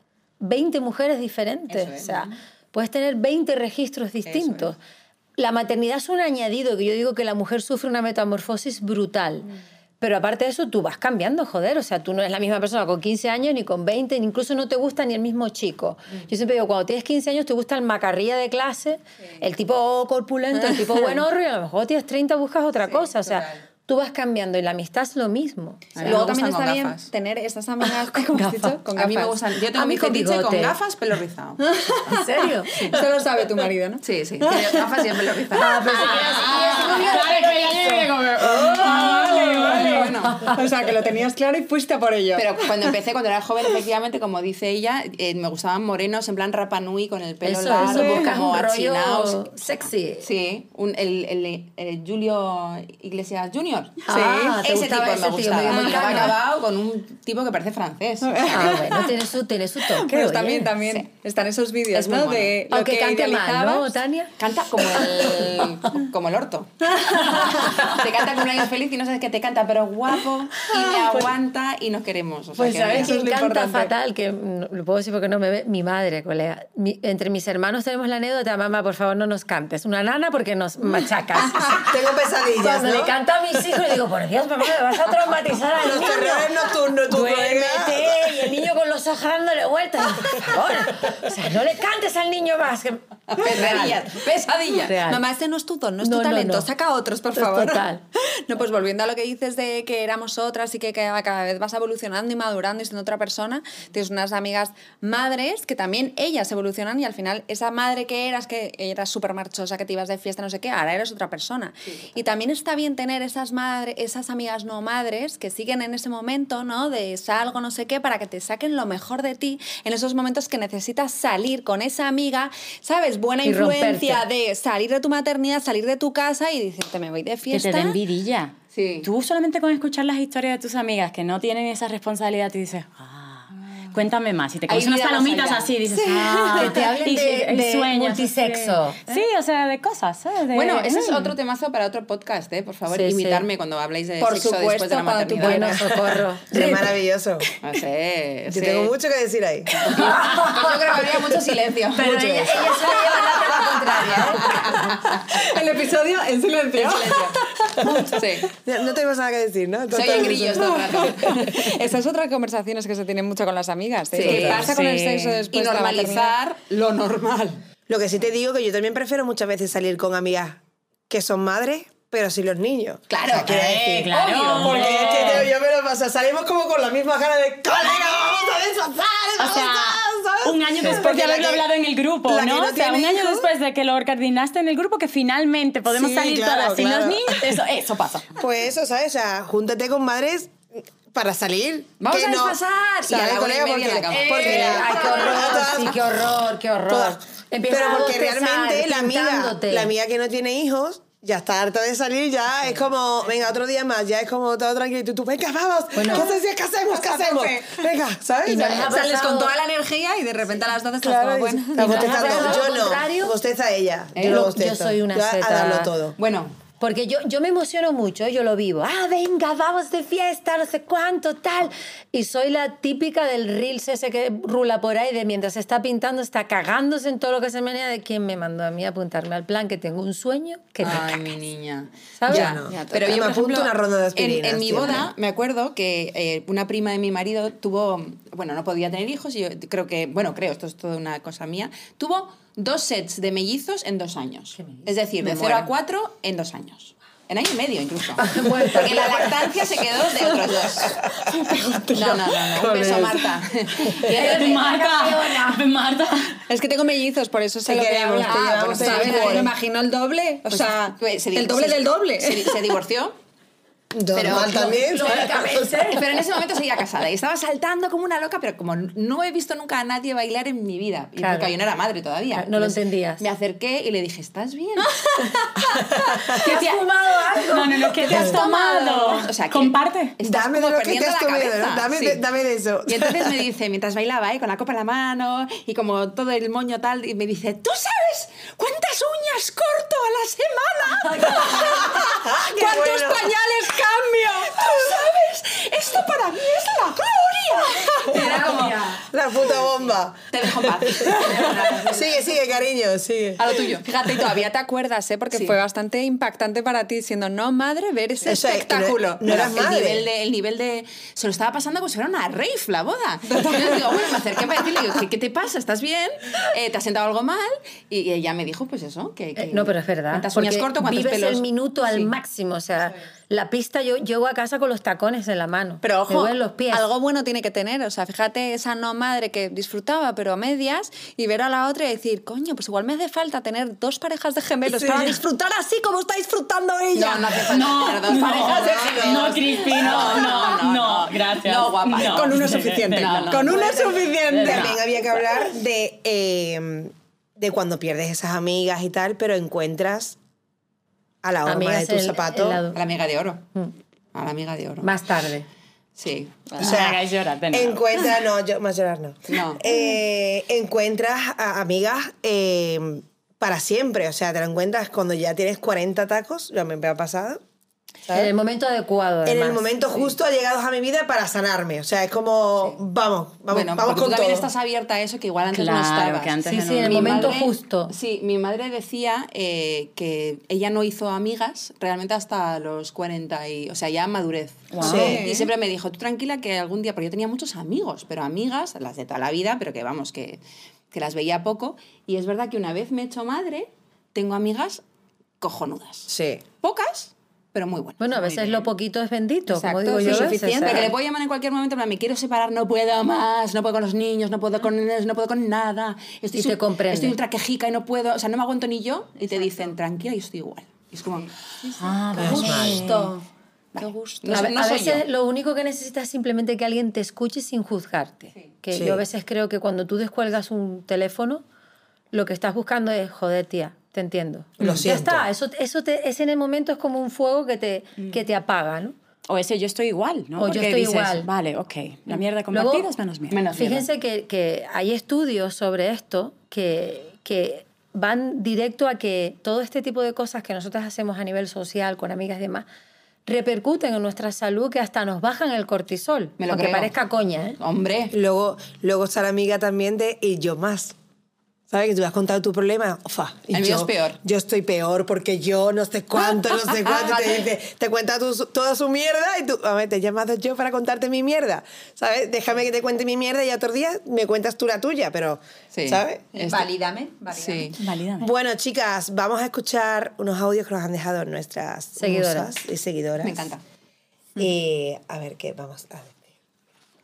20 mujeres diferentes. Eso es. O sea, puedes tener 20 registros distintos. La maternidad es un añadido, que yo digo que la mujer sufre una metamorfosis brutal. Pero aparte de eso, tú vas cambiando, joder. O sea, tú no eres la misma persona con 15 años, ni con 20, ni incluso no te gusta ni el mismo chico. Yo siempre digo, cuando tienes 15 años, te gusta el macarrilla de clase, el tipo corpulento, el tipo buen horro, y a lo mejor tienes 30, buscas otra cosa. O sea, total. Tú vas cambiando y la amistad es lo mismo. Me Luego también está con bien gafas. tener estas amigas, ¿cómo has dicho? Con a mí me gafas. gustan. Yo tengo A mi con fetiche con bigote. gafas, pelo rizado. ¿En serio? Eso lo sabe tu marido, ¿no? Sí, sí. Tiene gafas y el pelo rizado. Ah, Bueno. O sea, que lo tenías claro y fuiste por ello. Pero cuando empecé, cuando era joven, efectivamente, como dice ella, eh, me gustaban morenos en plan Rapa Nui con el pelo Eso, largo, eso, como rollo sexy. Sí, un, el, el, el Julio Iglesias Jr. Ah, ¿te ese tipo ese me tío gustaba. luego ha mexicano? acabado con un tipo que parece francés. Ah, bueno, tiene su, tiene su toque. Pues oye. también, también. Están esos vídeos, Es ¿no? mono. De lo Aunque que cante mal, ¿no. Tania? Canta como el, como el orto. te canta con una voz feliz y no sabes qué te canta, pero guapo y me aguanta y nos queremos. O sea, Pues que sabes lo canta importante. fatal, que lo puedo decir porque no me ve, mi madre, colega. Mi- entre mis hermanos tenemos la anécdota, mamá, por favor no nos cantes. Una nana porque nos machacas. Tengo pesadillas, Cuando ¿no? le canto a mis hijos le digo, por Dios, mamá, me vas a traumatizar al Los niño. terrores nocturnos, tu Duérmete. Y el niño con los ojos dándole vueltas. O sea, no le cantes al niño más. que- Pesadillas, pesadillas. Real. Mamá, este no es tu don, no es No, tu no, talento. no. Saca otros, por favor. total. No, pues volviendo a lo que dices de que éramos otras y que cada cada vez vas evolucionando y madurando y siendo otra persona, tienes unas amigas madres que también ellas evolucionan y al final esa madre que eras, que eras súper marchosa, que te ibas de fiesta, no sé qué, ahora eres otra persona. y también está bien tener esas, esas amigas no madres que siguen en ese momento, ¿no? De salgo, no sé qué, para que te saquen lo mejor de ti en esos momentos que necesitas salir con esa amiga, ¿sabes? Buena Y influencia romperte. de salir de tu maternidad, salir de tu casa y decirte, me voy de Que fiesta. te den vidilla. Sí. Tú solamente con escuchar las historias de tus amigas que no tienen esa responsabilidad, te dices, ah, cuéntame más. Y te comes Hay unas palomitas allá. así, dices, ah, Que te hablen de- de sueños, multisexo. Sí, Sí, o sea, de cosas, ¿sabes? De- Bueno, ese es mm. otro temazo para otro podcast, ¿eh? Por favor, Sí, sí. invitarme cuando habléis de Por sexo supuesto, después de la cuando tú maternidad. Bueno, socorro. Es maravilloso. No sé, Yo sí. tengo mucho que decir ahí. Pues yo creo que habría mucho silencio. Pero mucho. ella, ella se la contraria, ¿eh? El episodio en silencio. Sí. No tenemos nada que decir, ¿no? Se oyen grillos todo el rato. Esa es otra de conversaciones que se tienen mucho con las amigas. ¿eh? Sí, ¿Qué pasa con el sí. sexo después Y de normalizar lo normal. Lo que sí te digo que yo también prefiero muchas veces salir con amigas que son madres, pero sin los niños. Claro, O sea, Eh, claro, obvio, Porque es que yo, yo me lo paso, salimos como con la misma cara de ¡Colega, vamos a desfazar! O sea, ¿sabes? un año después Porque de haberlo que- hablado en el grupo, ¿no? no o sea, un año hijos- después de que lo coordinaste en el grupo, que finalmente podemos Sí, salir claro, todas sin claro. los niños, eso, eso pasa. Pues eso, ¿sabes? O sea, júntate con madres para salir. Vamos a no- desfasar. Y a ¿sabes, la colega? en la Porque- cama. porque Eh, la- ay, qué horror, sí, qué horror, qué horror. Todas. Pero a porque realmente la amiga, la amiga que no tiene hijos ya está harta de salir, ya es como, venga, otro día más, ya es como todo tranquilo. Y tú, tú, venga, vamos, Bueno. ¿qué haces? ¿Qué hacemos? ¿Qué hacemos? Venga, ¿sabes? Y no les ha Sales con toda la energía y de repente a las 12 estás Claro, como, y- bueno. ¿Y no pasado Yo no, bosteza ella. Eh, Yo no yo soy una Yo a- a darlo todo. Bueno, Porque yo, yo me emociono mucho, yo lo vivo. Ah, venga, vamos de fiesta, no sé cuánto, tal. Y soy la típica del Reels ese que rula por ahí de mientras está pintando, está cagándose en todo lo que se menea de quién me mandó a mí a apuntarme al plan, que tengo un sueño que te Ay, cagas. mi niña. ¿Sabes? Ya, no. Ya, pero yo, Me apunto ejemplo, una ronda de en, aspirinas en mi siempre. boda me acuerdo que eh, una prima de mi marido tuvo, bueno, no podía tener hijos y yo creo que, bueno, creo, esto es toda una cosa mía, tuvo dos sets de mellizos en dos años. Es decir, de Me 0 a muero. 4 en dos años. En año y medio incluso. Porque la lactancia se quedó de otros dos. No, no, no, no. Un beso, Marta. Marta, Marta. Es que tengo mellizos, por eso sé Te lo que queremos, Ah, pues, el me imagino el doble. O sea, Pues se di- el doble se- del doble. Se, se divorció. Normal también. Pero en ese momento seguía casada y estaba saltando como una loca, pero como no he visto nunca a nadie bailar en mi vida, y Claro. porque yo no era madre todavía. Claro, no lo entendías. Me acerqué y le dije, ¿estás bien? ¿Qué te has fumado algo? No, no, no, ¿qué te has tomado? O sea, Comparte. Dame de lo que te has comido. Dame, Sí. de, dame de eso. Y entonces me dice, mientras bailaba, ¿eh? con la copa en la mano y como todo el moño tal, y me dice, ¿tú sabes cuántas uñas corto a la semana? ¿Cuántos bueno. pañales cambio? ¿Tú sabes? Esto para mí es la gloria. Y era como, La puta bomba. te dejo en paz. Sigue, sigue, cariño, sigue. A lo tuyo. Fíjate, y todavía te acuerdas, ¿eh? Porque Sí. fue bastante impactante para ti, siendo no madre, ver ese Eso es, y no- espectáculo. no eras el madre. nivel, de, el nivel de... Se lo estaba pasando como si fuera una rave la boda. Yo digo, bueno, me acerqué para decirle, digo, ¿qué, qué te pasa? ¿Estás bien? Eh, ¿Te has sentado algo mal? Y, y ella me dijo, pues eso, que... que Eh, no, pero es verdad. ¿Cuántas uñas corto? ¿Cuántos vives pelos? el minuto al Sí. máximo. O sea, la pista, yo llego a casa con los tacones en la mano. Pero Me ojo, duelen los pies. algo bueno tiene que tener. O sea, fíjate esa no madre que disfrutaba, pero a medias, y ver a la otra y decir, coño, pues igual me hace falta tener dos parejas de gemelos para disfrutar así como está disfrutando ella. No, no hace falta No, tener dos no, parejas de gemelos. no, Cristi, no, no, no, gracias. No, guapa. No. Con uno es suficiente. No, no. Con uno es suficiente. También había que hablar de, eh, de cuando pierdes esas amigas y tal, pero encuentras a la horma de tu el- zapato. en la- A la amiga de oro. A la amiga de oro. Más tarde. Sí. O sea, hagáis llorar, encuentras, no, yo, más llorar no. No. Eh, encuentras a amigas eh, para siempre, o sea, te lo encuentras cuando ya tienes 40 tacos, ya me ha pasado. ¿Sabes? En el momento adecuado. En el además. momento justo ha llegado a mi vida para sanarme. O sea, es como, vamos, vamos, bueno, vamos con tú también todo. estás abierta a eso que igual antes no Claro, estabas. que antes Sí, no- sí, en el Mi momento madre- justo. Sí, mi madre decía eh, que ella no hizo amigas realmente hasta los 40 y, o sea, ya madurez. Guau. Sí. Y siempre me dijo, tú tranquila que algún día, porque yo tenía muchos amigos, pero amigas, las de toda la vida, pero que vamos, que, que las veía poco. Y es verdad que una vez me he hecho madre, tengo amigas cojonudas. Sí. Pocas, pero muy buenas. Bueno, a veces lo poquito es bendito, Exacto, como digo sí, yo. a veces, suficiente. ¿eh? Porque le puedo llamar en cualquier momento, me quiero separar, no puedo más, no puedo con los niños, no puedo con no puedo con nada. Estoy Y te comprende. Estoy ultra quejica y no puedo, o sea, no me aguanto ni yo. Y te dicen, tranquila, yo estoy igual. Y es como, Ah, Es vale. mal. Gusto. Qué gusto. No a, no a veces yo. lo único que necesitas es simplemente que alguien te escuche sin juzgarte. Que Sí. yo a veces creo que cuando tú descuelgas un teléfono, lo que estás buscando es, joder, tía, te entiendo. Lo ya siento. está, eso, eso te, ese en el momento es como un fuego que te, que te apaga, ¿no? O ese yo estoy igual, ¿no? O yo Porque estoy dices, igual. Vale, ok. La mierda Luego, compartida es menos mierda. menos mierda. Fíjense que, que hay estudios sobre esto que, que van directo a que todo este tipo de cosas que nosotros hacemos a nivel social, con amigas y demás, repercuten en nuestra salud que hasta nos bajan el cortisol. Me lo aunque creo. parezca coña, ¿eh? hombre, Luego, luego está la amiga también de y yo más. ¿Sabes? Que tú has contado tu problema. Ufa, y El mío yo, es peor. Yo estoy peor porque yo no sé cuánto, no sé cuánto. te dice, te cuenta tu- toda su mierda y tú, a ver, te he llamado yo para contarte mi mierda. ¿Sabes? Déjame que te cuente mi mierda y otro día me cuentas tú la tuya, pero, Sí. ¿sabes? Este- Valídame, valídame. sí. Valídame. Bueno, chicas, vamos a escuchar unos audios que nos han dejado nuestras Seguidoras. y seguidoras. Me encanta. Y a ver qué vamos a decir.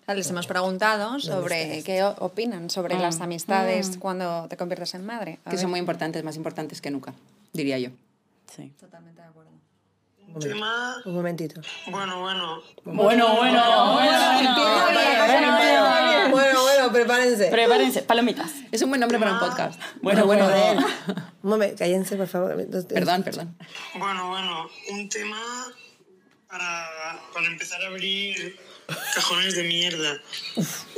Les hemos preguntado sobre qué opinan sobre las amistades cuando te conviertes en madre. A Que ver. son muy importantes, más importantes que nunca, diría yo. Sí. Totalmente de acuerdo. Tema, Un momentito. bueno, bueno, Bueno, bueno, bueno, bueno, Bueno, bueno, prepárense. Prepárense, palomitas. Es un buen nombre para un podcast. Bueno, bueno. Un momento, cállense, por favor. Perdón, perdón. bueno, bueno, un tema para, para empezar a abrir cajones de mierda.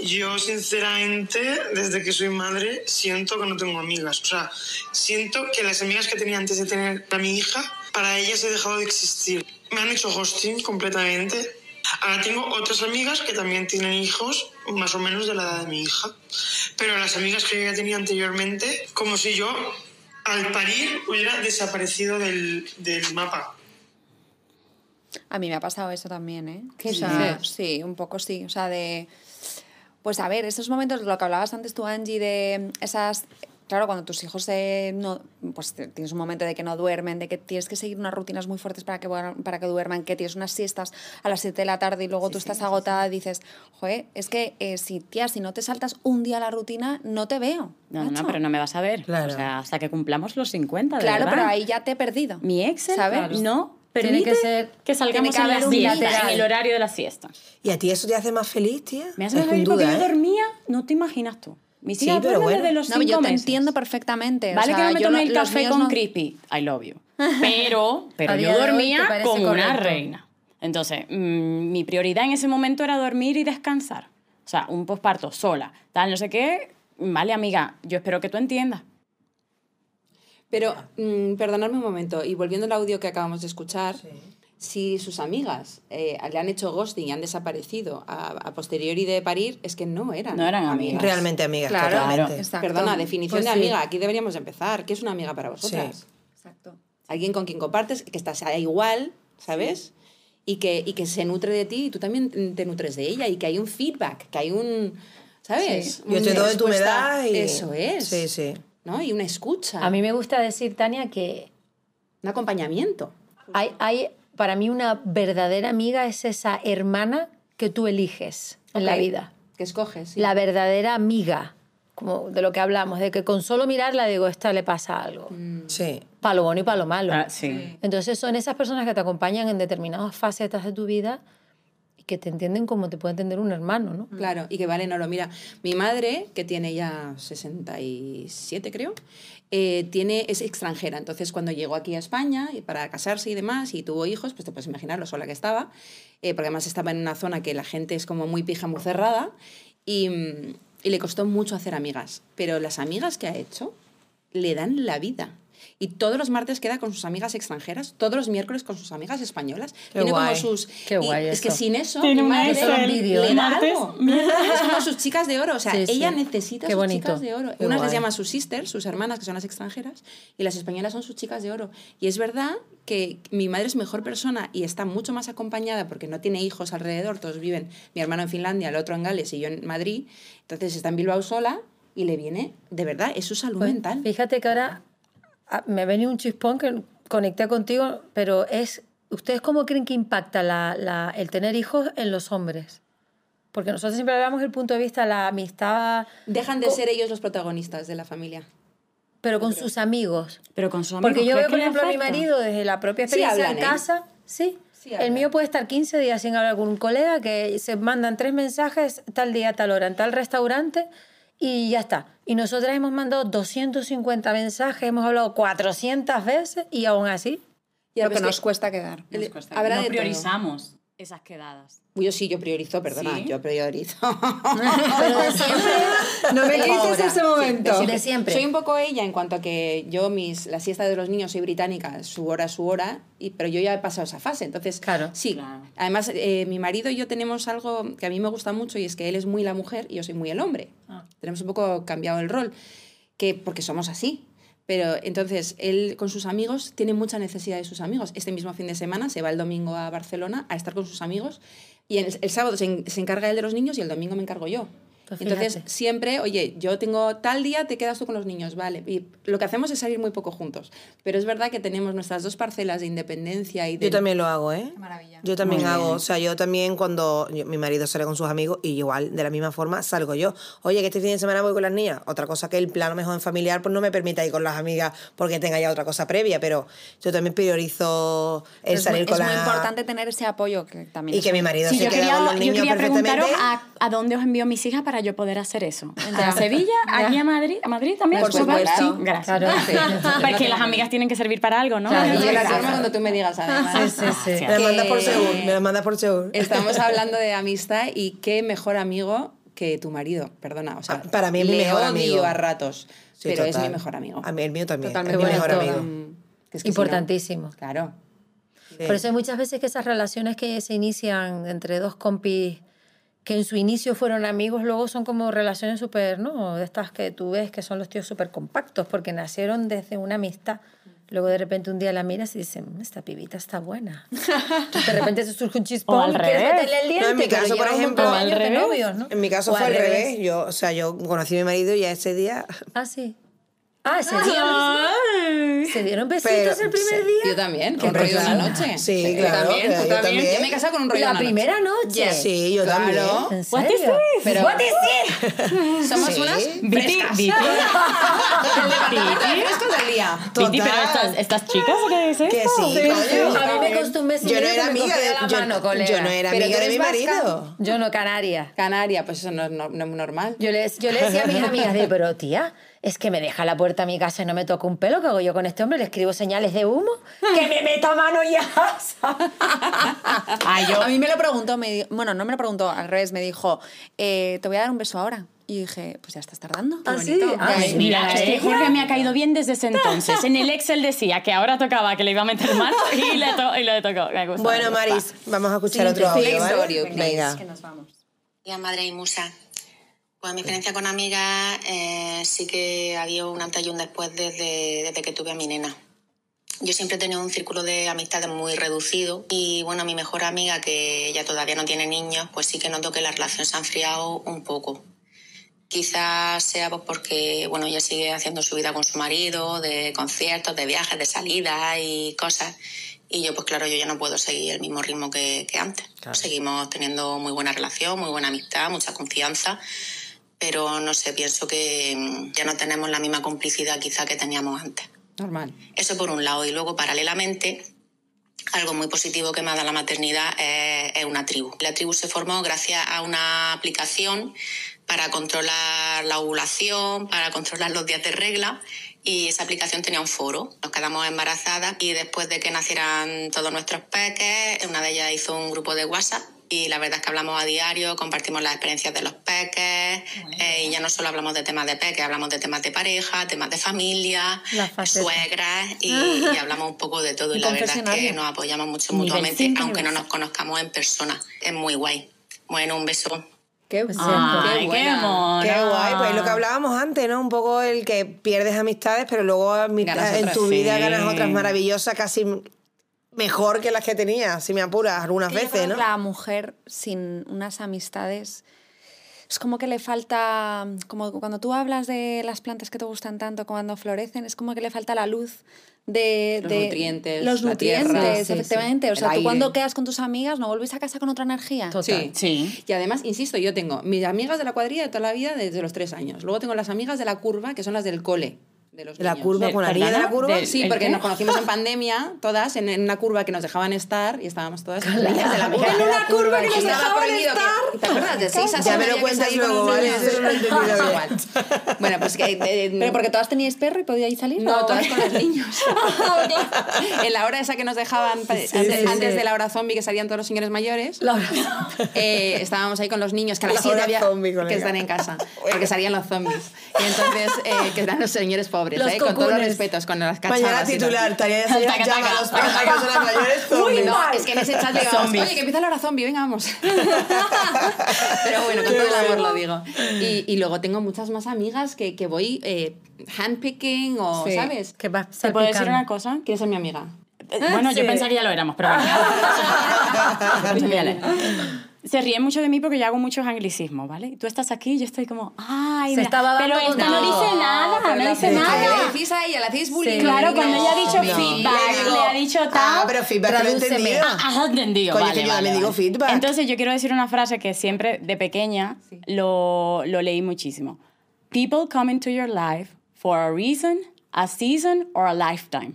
Yo, sinceramente, desde que soy madre, siento que no tengo amigas. O sea, siento que las amigas que tenía antes de tener a mi hija, para ellas he dejado de existir. Me han hecho ghosting completamente. Ahora tengo otras amigas que también tienen hijos, más o menos de la edad de mi hija. Pero las amigas que yo ya tenía anteriormente, como si yo, al parir, hubiera desaparecido del, del mapa. A mí me ha pasado eso también, ¿eh? ¿Qué O sea, dices? Sí, un poco sí. O sea, de... Pues a ver, esos momentos, lo que hablabas antes tú, Angie, de esas... Claro, cuando tus hijos eh, no, pues tienes un momento de que no duermen, de que tienes que seguir unas rutinas muy fuertes para que, para que duerman, que tienes unas siestas a las 7 de la tarde y luego tú estás agotada y dices, joder, es que eh, si, tía, si no te saltas un día la rutina, no te veo. No, no, macho". pero no me vas a ver. Claro. O sea, hasta que cumplamos los 50, de Claro, verdad. pero ahí ya te he perdido. Mi Excel ¿sabes? no Tiene permite que ser- que salgamos tiene que en la siesta, en el horario de la siesta. ¿Y a ti eso te hace más feliz, tía? Me hace Es feliz porque duda, yo ¿eh? dormía, no te imaginas tú. Mis Sí, hijas pero bueno. desde los No, cinco yo te meses. entiendo perfectamente. o Vale sea, que no me tomé el café con no- creepy, I love you. Pero, pero yo ¿te dormía como una correcto? reina. Entonces, mm, mi prioridad en ese momento era dormir y descansar. O sea, un posparto sola, tal, no sé qué. Vale, amiga, yo espero que tú entiendas. Pero, mm, perdonadme un momento, y volviendo al audio que acabamos de escuchar, si sus amigas eh, le han hecho ghosting y han desaparecido a, a posteriori de parir, es que no eran, No eran amigas. Realmente amigas, Claro, totalmente. exacto. Perdona, definición Pues de sí. amiga, aquí deberíamos empezar. ¿Qué es una amiga para vosotras? Sí. Exacto. Alguien con quien compartes, que estás igual, ¿sabes? Y, que, y que se nutre de ti y tú también te nutres de ella y que hay un feedback, que hay un, ¿sabes? Yo te doy, respuesta. das y... Eso es. Sí, sí. ¿No? Y una escucha, A mí me gusta decir, Tania, que un acompañamiento. hay, hay, para mí una verdadera amiga es esa hermana que tú eliges en la vida. Que escoges. sí. La verdadera amiga, como de lo que hablamos, de que con solo mirarla digo, esta le pasa algo. Sí. Para lo bueno y para lo malo. Ah, sí. Entonces son esas personas que te acompañan en determinadas facetas de tu vida que te entienden como te puede entender un hermano, ¿no? Claro, y que valen oro. Mira, mi madre, que tiene ya 67, creo, eh, tiene, es extranjera. Entonces, cuando llegó aquí a España y para casarse y demás, y tuvo hijos, pues te puedes imaginar lo sola que estaba, eh, porque además estaba en una zona que la gente es como muy pija, muy cerrada, y, mm, y le costó mucho hacer amigas. Pero las amigas que ha hecho le dan la vida. Y todos los martes queda con sus amigas extranjeras, todos los miércoles con sus amigas españolas. Qué Tiene guay. como sus... Qué y guay Es que sin eso, Tiene mi un madre Excel. vídeo. le da Martes, algo. Es como sus chicas de oro. O sea, Sí, sí. ella necesita Qué sus bonito. chicas de oro. Qué Unas guay. les llama sus sisters, sus hermanas, que son las extranjeras, y las españolas son sus chicas de oro. Y es verdad que mi madre es mejor persona y está mucho más acompañada porque no tiene hijos alrededor, todos viven, mi hermano en Finlandia, el otro en Gales y yo en Madrid, entonces está en Bilbao sola y le viene, de verdad, es su salud Pues, mental. Fíjate que ahora ah, me ha venido un chispón que conecté contigo, pero es. ¿Ustedes cómo creen que impacta la, la- el tener hijos en los hombres? Porque nosotros siempre hablamos del punto de vista la amistad, Dejan de ser ellos los protagonistas de la familia. pero con sus amigos. Pero con sus amigos. Porque yo ¿crees veo, por ejemplo, a mi marido desde la propia Sí experiencia hablan, en ¿eh? casa. Sí. Sí el mío puede estar 15 días sin hablar con un colega que se mandan tres mensajes tal día, tal hora, en tal restaurante y ya está. Y nosotras hemos mandado 250 mensajes, hemos hablado 400 veces y aún así. Ya, Lo que nos cuesta quedar. Nos cuesta. habrá no de todo. Esas quedadas. Yo sí, yo priorizo, perdona, ¿Sí? yo priorizo. Pero de siempre. No me quites ese momento. De siempre. Soy un poco ella en cuanto a que yo, mis, la siesta de los niños, soy británica, su hora su hora, y, pero yo ya he pasado esa fase. Entonces, Claro. sí. Claro. Además, eh, mi marido y yo tenemos algo que a mí me gusta mucho y es que él es muy la mujer y yo soy muy el hombre. Tenemos un poco cambiado el rol, que, porque somos así. Pero entonces, él con sus amigos tiene mucha necesidad de sus amigos. Este mismo fin de semana se va el domingo a Barcelona a estar con sus amigos y el, el sábado se, se encarga él de los niños y el domingo me encargo yo. Pues Entonces, siempre, oye, yo tengo tal día, te quedas tú con los niños, vale. Y lo que hacemos es salir muy poco juntos. Pero es verdad que tenemos nuestras dos parcelas de independencia y de... Yo también lo hago, ¿eh? maravilla. Yo también Muy hago, bien. o sea, yo también cuando yo- mi marido sale con sus amigos y igual de la misma forma salgo yo. Oye, que este fin de semana voy con las niñas. Otra cosa que el plano mejor en familiar pues no me permita ir con las amigas porque tenga ya otra cosa previa, pero yo también priorizo el Es, muy, salir es con muy la... importante tener ese apoyo que también Y que mi marido Sí, se yo queda quería, con los yo niños quería perfectamente. preguntaros a, a dónde os envío mis hijas para yo poder hacer eso. ¿A Sevilla? ¿Aquí a Madrid? ¿A Madrid también? Por Pues supuesto. sí, gracias. Claro. Porque las amigas tienen que servir para algo, ¿no? Claro, Y yo la firmo cuando tú me digas, además. Sí, sí, sí. Me las mandas por seguro, me las mandas por seguro. Estamos hablando de amistad y qué mejor amigo que tu marido, perdona. O sea, Ah, para mí es mi le mejor odio amigo. a ratos, Sí, pero es total. mi mejor amigo. A mí el mío también, Totalmente. es mi mejor amigo. Que es que si no- Importantísimo. claro. Sí. Por eso hay muchas veces que esas relaciones que se inician entre dos compis que en su inicio fueron amigos, luego son como relaciones súper, ¿no? De estas que tú ves que son los tíos súper compactos, porque nacieron desde una amistad. Luego de repente un día la miras y dices, "Mm, esta pibita está buena. de repente se surge un chispón, O al revés. el diente, No, en mi caso, por ejemplo, al revés. novios, ¿no? En mi caso O fue al revés. Yo, o sea, yo conocí a mi marido y ya ese día... Ah, sí. Ah, ese día. ¿Se dieron besitos Pero- el primer sí. día? Yo también, Qué un rollo de una noche. Sí, Yo claro, también, yo también. también. Yo me he casado con un rollo La de una primera noche. noche. Sí, yo Claro. también. ¿En What is serio? this? Pero- What is Somos Sí. unas Viti, frescas. Viti. Frescos del día. Viti, pero Total. estas, estas chicas, ¿qué es esto? Que sí, coño. A mí me costó un mes y Yo no era amiga de... la Yo, mano, colega. yo no era Pero amiga tú de mi eres vasca. marido. Yo no, Canaria. Canaria, pues eso no es no, no es normal. Yo le, yo le decía a mis amigas, pero tía, es que me deja la puerta a mi casa y no me toca un pelo, ¿qué hago yo con este hombre? Le escribo señales de humo, que me meta mano ya. Ay, yo, A mí me lo preguntó, me di- bueno, no me lo preguntó, al revés, me dijo, eh, te voy a dar un beso ahora. Y dije, pues ya estás tardando. qué ¿Ah, sí? Ah, Ya, sí. Mira, es que. Jorge me ha caído bien desde ese entonces. En el Excel decía que ahora tocaba que le iba a meter mano y le, to- y le tocó. Me gusta, Bueno, me gusta. Maris, vamos a escuchar Siguiente otro audio, ¿vale? Venga. Que nos vamos. Hola, madre y musa. Pues mi experiencia con amigas eh, sí que había un antes y un después desde, desde que tuve a mi nena. Yo siempre he tenido un círculo de amistades muy reducido y bueno, mi mejor amiga, que ella todavía no tiene niños, pues sí que noto que la relación se ha enfriado un poco. Quizás sea pues porque bueno, ella sigue haciendo su vida con su marido, de conciertos, de viajes, de salidas y cosas. Y yo, pues claro, yo ya no puedo seguir el mismo ritmo que, que antes. Seguimos teniendo muy buena relación, muy buena amistad, mucha confianza, pero no sé, pienso que mm, ya no tenemos la misma complicidad quizá que teníamos antes. Normal. Eso por un lado. Y luego, paralelamente, algo muy positivo que me ha dado la maternidad es, es una tribu. La tribu se formó gracias a una aplicación para controlar la ovulación, para controlar los días de regla. Y esa aplicación tenía un foro. Nos quedamos embarazadas y después de que nacieran todos nuestros peques, una de ellas hizo un grupo de WhatsApp y la verdad es que hablamos a diario, compartimos las experiencias de los peques eh, y ya no solo hablamos de temas de peques, hablamos de temas de pareja, temas de familia, suegras y, y hablamos un poco de todo y la verdad es que nos apoyamos mucho Nivel mutuamente, aunque no nos conozcamos en persona. Es muy guay. Bueno, un beso. Qué Pues Ay, qué, buena. mono. Qué guay, pues lo que hablábamos antes, ¿no? Un poco el que pierdes amistades, pero luego a mi- Ganas en tu vida sí. ganas otras maravillosas, casi mejor que las que tenías, si me apuras, algunas Que yo veces, creo ¿no? que La mujer sin unas amistades es como que le falta, como cuando tú hablas de las plantas que te gustan tanto cuando florecen, es como que le falta la luz de Los de- nutrientes, los la nutrientes, sí. efectivamente. O sea, tú aire. cuando quedas con tus amigas no vuelves a casa con otra energía. Total. Sí. Sí. Y además, insisto, yo tengo mis amigas de la cuadrilla de toda la vida desde los tres años. Luego tengo las amigas de la curva, que son las del cole. De los De la niños. curva, De- con de la curva. del- Sí, ¿El porque qué? nos conocimos en pandemia, todas, en, en una curva que nos dejaban estar y estábamos todas niñas de la. En una curva que nos dejaban prohibido que- ¿Te acuerdas? De 6 a Ya 7 me lo cuentas luego, ¿vale? Eso no lo he entendido Es bien. igual. Bueno, pues que... eh, ¿Pero porque todas teníais perro y podíais salir? no, todas con los niños. en la hora esa que nos dejaban, antes, sí, antes sí. de la hora zombie que salían todos los señores mayores, La eh, estábamos ahí con los niños que a La las 7 hora había que están en casa, porque salían los zombies. Y entonces, eh, que eran los señores pobres, Los eh, con todos los respetos, con las cachavas. Mañana titular, tarea de Taca, llama taca. a los personas mayores zombies. No, es que en ese chat digamos, Zombies. oye, que empieza la hora zombie, venga, vamos. Pero bueno, con todo el amor lo digo. Y, y luego tengo muchas más amigas que, que voy eh, handpicking o, Sí. ¿sabes? Que vas ¿Te puedo decir una cosa? ¿Quieres ser mi amiga? Eh, Bueno, yo sí. pensaba que ya lo éramos, pero bueno. Se ríen mucho de mí porque yo hago muchos anglicismos, ¿vale? Y tú estás aquí y yo estoy como, ay, Se mira, estaba pero dando esta con no todo. dice nada, pero no dice fecha ¿A qué nada. le decís a ella? ¿Le hacéis bullying? Claro, No. cuando ella ha dicho No. feedback, Le digo, le ha dicho tal. Ah, pero feedback lo he entendido. Ah, has entendido. Coño, vale, que yo vale, también digo vale. feedback. Entonces yo quiero decir una frase que siempre de pequeña lo, lo leí muchísimo. People come into your life for a reason, a season or a lifetime.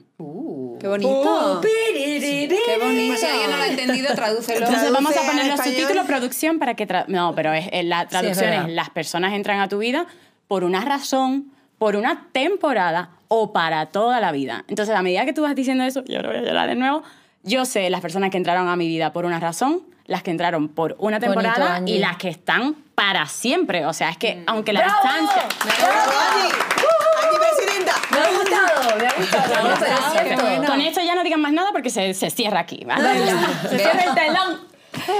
¡Qué bonito! Qué bonito. Si alguien no lo ha entendido, tradúcelo. Entonces vamos a poner los subtítulos producción para que... tra- no, pero es, eh, la traducción verdad. es las personas entran a tu vida por una razón, por una temporada o para toda la vida. Entonces a medida que tú vas diciendo eso, y ahora voy a llorar de nuevo, yo sé las personas que entraron a mi vida por una razón, las que entraron por una Bonito, temporada Angie. y las que están para siempre. O sea, es que aunque la distancia... ¡Bravo, Angie! ¡Angie, presidenta! Me ha gustado, me ha gustado. No, pero sí, Con esto ya no digan más nada porque se, se cierra aquí, ¿vale? se cierra el telón.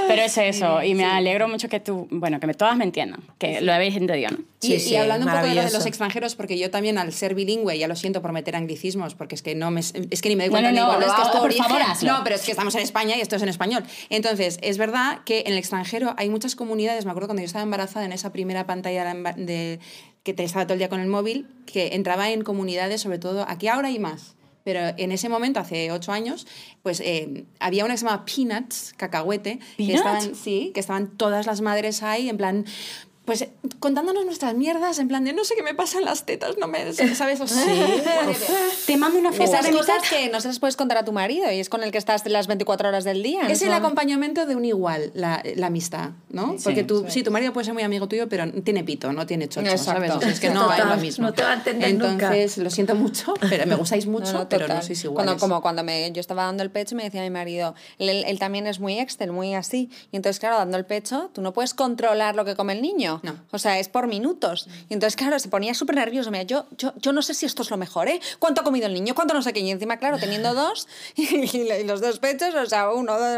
Pero es eso, y me alegro mucho que tú, bueno, que me- todas me entiendan, que lo habéis entendido, ¿no? Y, Sí, y sí, hablando un poco de lo de los extranjeros, porque yo también al ser bilingüe, ya lo siento por meter anglicismos, porque es que no me, es que ni me doy No, cuenta no, ni no, cuál es que es origen. favor, hazlo. No, pero es que estamos en España y esto es en español. Entonces, es verdad que en el extranjero hay muchas comunidades, me acuerdo cuando yo estaba embarazada en esa primera pantalla de, que te estaba todo el día con el móvil, que entraba en comunidades, sobre todo, aquí ahora hay más. Pero en ese momento, hace ocho años, pues eh, había una que se llamaba Peanuts, cacahuete, que ¿Peanut? estaban, sí, que estaban todas las madres ahí, en plan, pues eh, contándonos nuestras mierdas, en plan de no sé qué me pasa en las tetas, no me. ¿Sabes? O sea, Te mando una foto Esas cosas que no se las puedes contar a tu marido y es con el que estás las 24 horas del día. Es ¿no? el acompañamiento de un igual, la, la amistad, ¿no? Porque tú, sí. tu marido puede ser muy amigo tuyo, pero tiene pito, no tiene chocho, Exacto. ¿sabes? O sea, es que no Total, es lo mismo. no te va a entender nunca. Entonces, lo siento mucho, pero me gustáis mucho, No, no, pero no sois iguales. Cuando, como cuando me, yo estaba dando el pecho, me decía mi marido, él, él- él también es muy Excel, muy así. Y entonces, claro, dando el pecho, tú no puedes controlar lo que come el niño. No. O sea, es por minutos. Y entonces, claro, se ponía súper nervioso. Mira, yo, yo, yo no sé si esto es lo mejor, ¿eh? ¿Cuánto ha comido el niño? ¿Cuánto no sé qué? Y encima, claro, teniendo dos y, los dos pechos, o sea, uno, dos,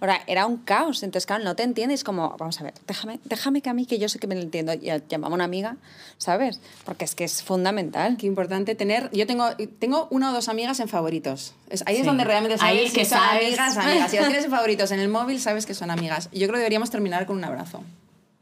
ahora, era un caos. Entonces, claro, no te entiendes como, vamos a ver, déjame, déjame que a mí, que yo sé que me lo entiendo. Y llamaba a una amiga, ¿sabes? Porque es que es fundamental. Qué importante tener. Yo tengo, tengo una o dos amigas en favoritos. Es- ahí es Sí. donde realmente sabes Ahí es si que son sabes. amigas, amigas. Si las tienes en favoritos en el móvil, sabes que son amigas. Yo creo que deberíamos terminar con un abrazo.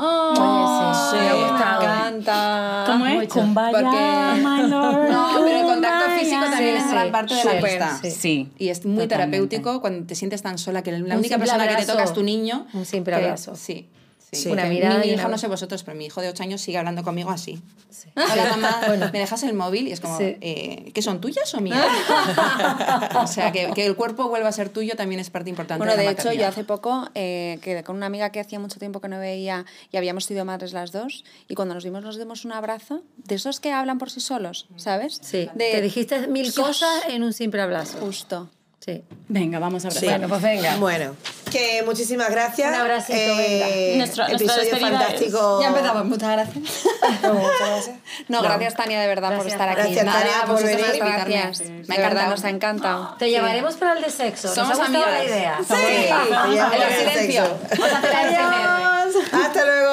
Oye, sí, me ha me gustado. encanta. ¿Cómo es? mucho. Kumbaya, Porque- my lord, No, pero el contacto kumbaya. físico también Sí, es gran sí. parte de la amistad. sí. Sí. Y es muy Totalmente. terapéutico cuando te sientes tan sola que la Un única persona que te abrazo. toca es tu niño. Un simple que- abrazo. Sí. Sí. Sí. Una mirada Mi, hijo, una- no sé vosotros, pero mi hijo de 8 años sigue hablando conmigo así. Hola mamá, ¿me dejas el móvil? Y es como, Sí. eh, ¿qué son tuyas o mías? o sea, que, que el cuerpo vuelva a ser tuyo también es parte importante Bueno, de la de hecho, yo hace poco eh, quedé con una amiga que hacía mucho tiempo que no veía y habíamos sido madres las dos y cuando nos vimos nos dimos un abrazo de esos que hablan por sí solos, ¿sabes? Sí, De, te dijiste mil Dios. cosas en un simple abrazo. Justo. Sí. Venga, vamos a abrazar. Sí. Bueno, pues venga. Bueno, Que muchísimas gracias. Un abracito, Eh, nuestra episodio fantástico. Ya empezamos, muchas gracias. Muchas gracias. No, gracias Tania de verdad por Gracias, estar aquí. Gracias, Nada, Tania, por venir. gracias. Me encantado. nos ha encantado. Te llevaremos para el de sexo. Somos Nos ha gustado la idea. Sí, En el silencio. Vamos a hacer ASMR. Hasta luego.